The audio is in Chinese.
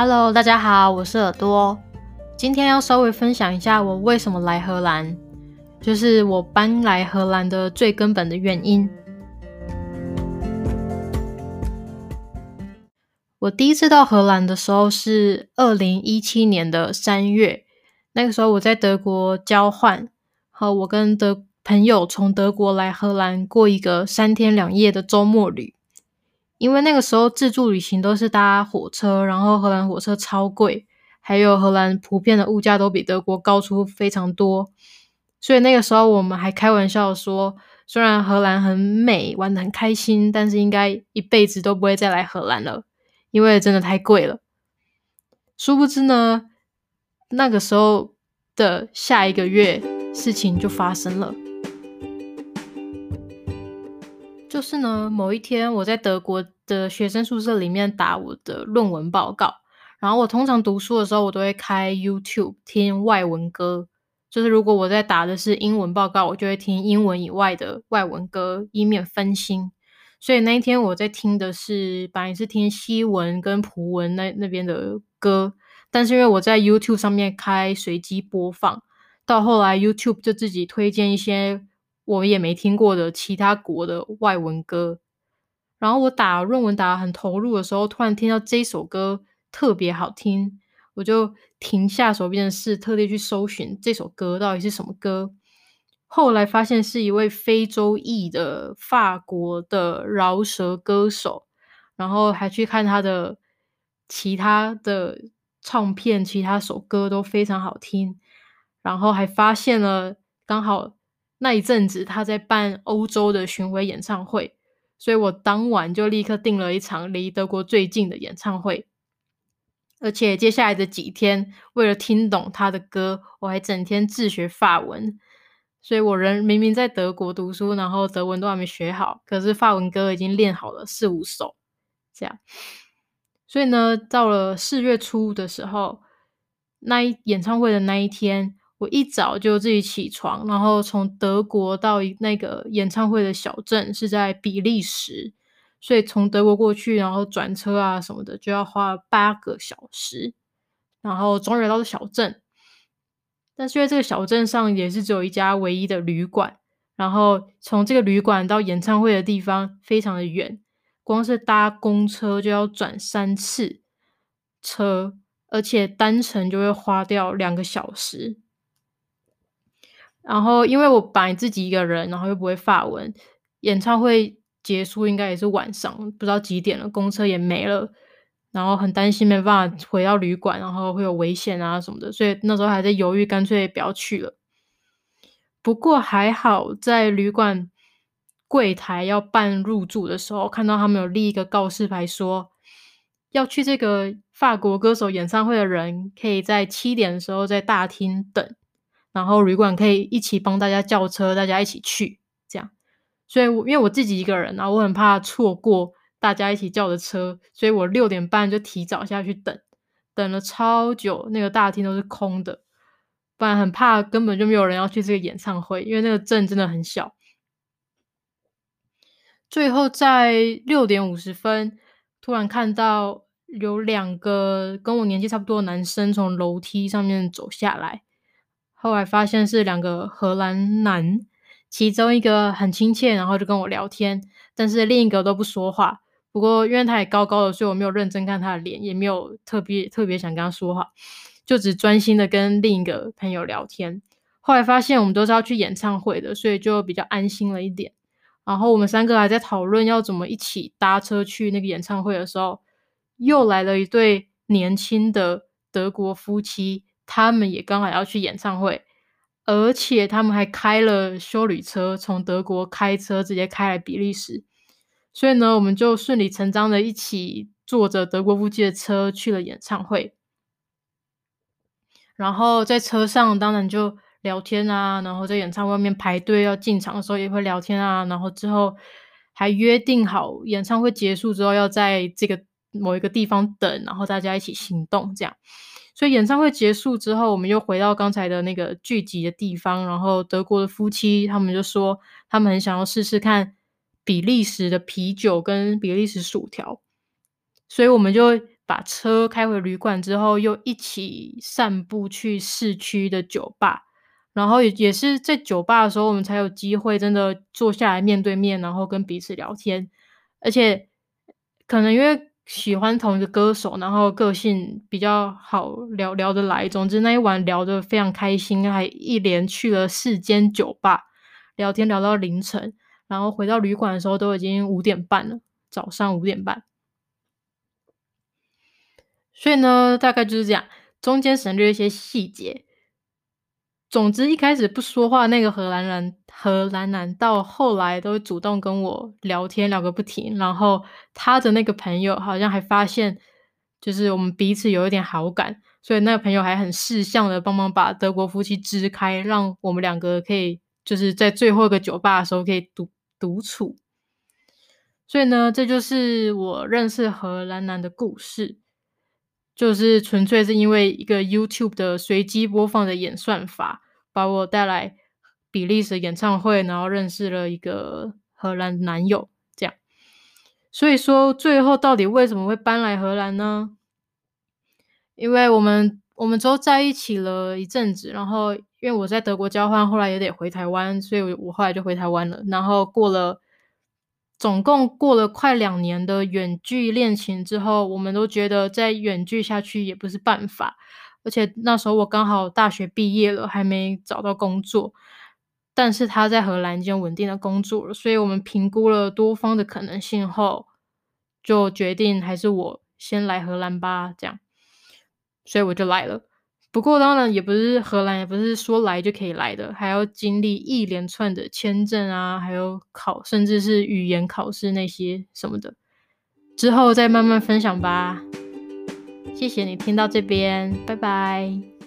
Hello，大家好，我是耳朵。今天要稍微分享一下我为什么来荷兰，就是我搬来荷兰的最根本的原因。我第一次到荷兰的时候是二零一七年的三月，那个时候我在德国交换，和我跟德朋友从德国来荷兰过一个三天两夜的周末旅。因为那个时候自助旅行都是搭火车，然后荷兰火车超贵，还有荷兰普遍的物价都比德国高出非常多，所以那个时候我们还开玩笑说，虽然荷兰很美，玩的很开心，但是应该一辈子都不会再来荷兰了，因为真的太贵了。殊不知呢，那个时候的下一个月，事情就发生了。就是呢，某一天我在德国的学生宿舍里面打我的论文报告，然后我通常读书的时候，我都会开 YouTube 听外文歌。就是如果我在打的是英文报告，我就会听英文以外的外文歌，以免分心。所以那一天我在听的是，本来是听西文跟葡文那那边的歌，但是因为我在 YouTube 上面开随机播放，到后来 YouTube 就自己推荐一些。我也没听过的其他国的外文歌，然后我打论文打很投入的时候，突然听到这首歌特别好听，我就停下手边的事，特地去搜寻这首歌到底是什么歌。后来发现是一位非洲裔的法国的饶舌歌手，然后还去看他的其他的唱片，其他首歌都非常好听，然后还发现了刚好。那一阵子，他在办欧洲的巡回演唱会，所以我当晚就立刻订了一场离德国最近的演唱会。而且接下来的几天，为了听懂他的歌，我还整天自学法文。所以我人明明在德国读书，然后德文都还没学好，可是法文歌已经练好了四五首。这样，所以呢，到了四月初的时候，那一演唱会的那一天。我一早就自己起床，然后从德国到那个演唱会的小镇是在比利时，所以从德国过去，然后转车啊什么的就要花八个小时，然后终于到了小镇。但是因为这个小镇上也是只有一家唯一的旅馆，然后从这个旅馆到演唱会的地方非常的远，光是搭公车就要转三次车，而且单程就会花掉两个小时。然后，因为我本来自己一个人，然后又不会发文，演唱会结束应该也是晚上，不知道几点了，公车也没了，然后很担心没办法回到旅馆，然后会有危险啊什么的，所以那时候还在犹豫，干脆不要去了。不过还好，在旅馆柜台要办入住的时候，看到他们有立一个告示牌，说要去这个法国歌手演唱会的人，可以在七点的时候在大厅等。然后旅馆可以一起帮大家叫车，大家一起去这样。所以，我因为我自己一个人啊，我很怕错过大家一起叫的车，所以我六点半就提早下去等，等了超久，那个大厅都是空的。不然很怕根本就没有人要去这个演唱会，因为那个镇真的很小。最后在六点五十分，突然看到有两个跟我年纪差不多的男生从楼梯上面走下来。后来发现是两个荷兰男，其中一个很亲切，然后就跟我聊天，但是另一个都不说话。不过因为他也高高的，所以我没有认真看他的脸，也没有特别特别想跟他说话，就只专心的跟另一个朋友聊天。后来发现我们都是要去演唱会的，所以就比较安心了一点。然后我们三个还在讨论要怎么一起搭车去那个演唱会的时候，又来了一对年轻的德国夫妻。他们也刚好要去演唱会，而且他们还开了修旅车，从德国开车直接开来比利时。所以呢，我们就顺理成章的一起坐着德国夫妻的车去了演唱会。然后在车上当然就聊天啊，然后在演唱会外面排队要进场的时候也会聊天啊，然后之后还约定好演唱会结束之后要在这个某一个地方等，然后大家一起行动这样。所以演唱会结束之后，我们又回到刚才的那个聚集的地方。然后德国的夫妻他们就说，他们很想要试试看比利时的啤酒跟比利时薯条。所以我们就把车开回旅馆之后，又一起散步去市区的酒吧。然后也也是在酒吧的时候，我们才有机会真的坐下来面对面，然后跟彼此聊天。而且可能因为喜欢同一个歌手，然后个性比较好聊聊得来。总之那一晚聊得非常开心，还一连去了四间酒吧聊天，聊到凌晨。然后回到旅馆的时候，都已经五点半了，早上五点半。所以呢，大概就是这样，中间省略一些细节。总之，一开始不说话那个荷兰人，和兰兰到后来都主动跟我聊天，聊个不停。然后他的那个朋友好像还发现，就是我们彼此有一点好感，所以那个朋友还很识相的帮忙把德国夫妻支开，让我们两个可以就是在最后一个酒吧的时候可以独独处。所以呢，这就是我认识荷兰兰的故事。就是纯粹是因为一个 YouTube 的随机播放的演算法，把我带来比利时演唱会，然后认识了一个荷兰男友，这样。所以说，最后到底为什么会搬来荷兰呢？因为我们我们之后在一起了一阵子，然后因为我在德国交换，后来也得回台湾，所以我后来就回台湾了。然后过了。总共过了快两年的远距恋情之后，我们都觉得再远距下去也不是办法。而且那时候我刚好大学毕业了，还没找到工作，但是他在荷兰已经稳定的工作了，所以我们评估了多方的可能性后，就决定还是我先来荷兰吧，这样，所以我就来了。不过当然也不是荷兰，也不是说来就可以来的，还要经历一连串的签证啊，还有考，甚至是语言考试那些什么的，之后再慢慢分享吧。谢谢你听到这边，拜拜。